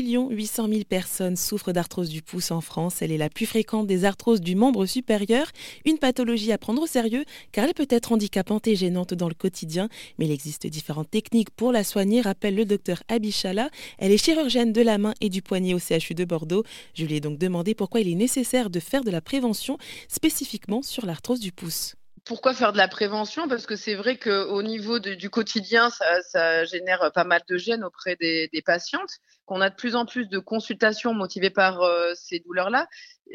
800 000 personnes souffrent d'arthrose du pouce en France. Elle est la plus fréquente des arthroses du membre supérieur. Une pathologie à prendre au sérieux car elle peut être handicapante et gênante dans le quotidien. Mais il existe différentes techniques pour la soigner, rappelle le docteur Abichala. Elle est chirurgienne de la main et du poignet au CHU de Bordeaux. Je lui ai donc demandé pourquoi il est nécessaire de faire de la prévention spécifiquement sur l'arthrose du pouce pourquoi faire de la prévention? Parce que c'est vrai qu'au niveau du quotidien, ça, génère pas mal de gênes auprès des, patientes, qu'on a de plus en plus de consultations motivées par euh, ces douleurs-là.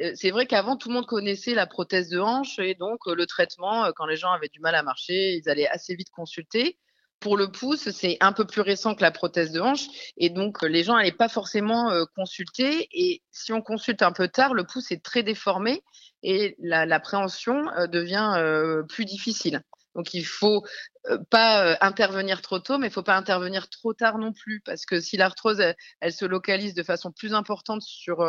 Euh, c'est vrai qu'avant, tout le monde connaissait la prothèse de hanche et donc euh, le traitement, quand les gens avaient du mal à marcher, ils allaient assez vite consulter. Pour le pouce, c'est un peu plus récent que la prothèse de hanche et donc les gens n'allaient pas forcément consulter. Et si on consulte un peu tard, le pouce est très déformé et l'appréhension devient plus difficile. Donc il faut pas intervenir trop tôt, mais il faut pas intervenir trop tard non plus, parce que si l'arthrose elle, se localise de façon plus importante sur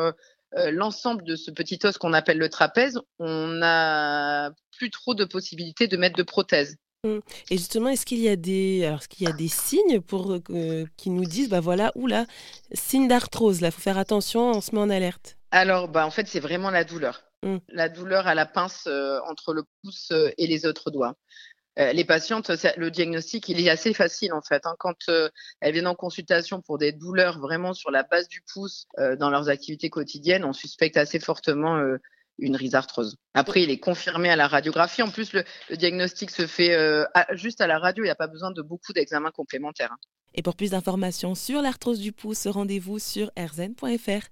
l'ensemble de ce petit os qu'on appelle le trapèze, on n'a plus trop de possibilités de mettre de prothèse. Mmh. Et justement, est-ce qu'il y a des, alors, qu'il y a des signes pour euh, qui nous disent, bah voilà, oula, signe d'arthrose, là, faut faire attention, on se met en alerte. Alors, bah en fait, c'est vraiment la douleur, mmh. la douleur à la pince euh, entre le pouce euh, et les autres doigts. les patientes, le diagnostic, il est assez facile en fait. Hein. quand elles viennent en consultation pour des douleurs vraiment sur la base du pouce dans leurs activités quotidiennes, on suspecte assez fortement une rhizarthrose. Après, il est confirmé à la radiographie. En plus, le, diagnostic se fait euh, juste à la radio. Il n'y a pas besoin de beaucoup d'examens complémentaires. Hein. Et pour plus d'informations sur l'arthrose du pouce, rendez-vous sur rzn.fr.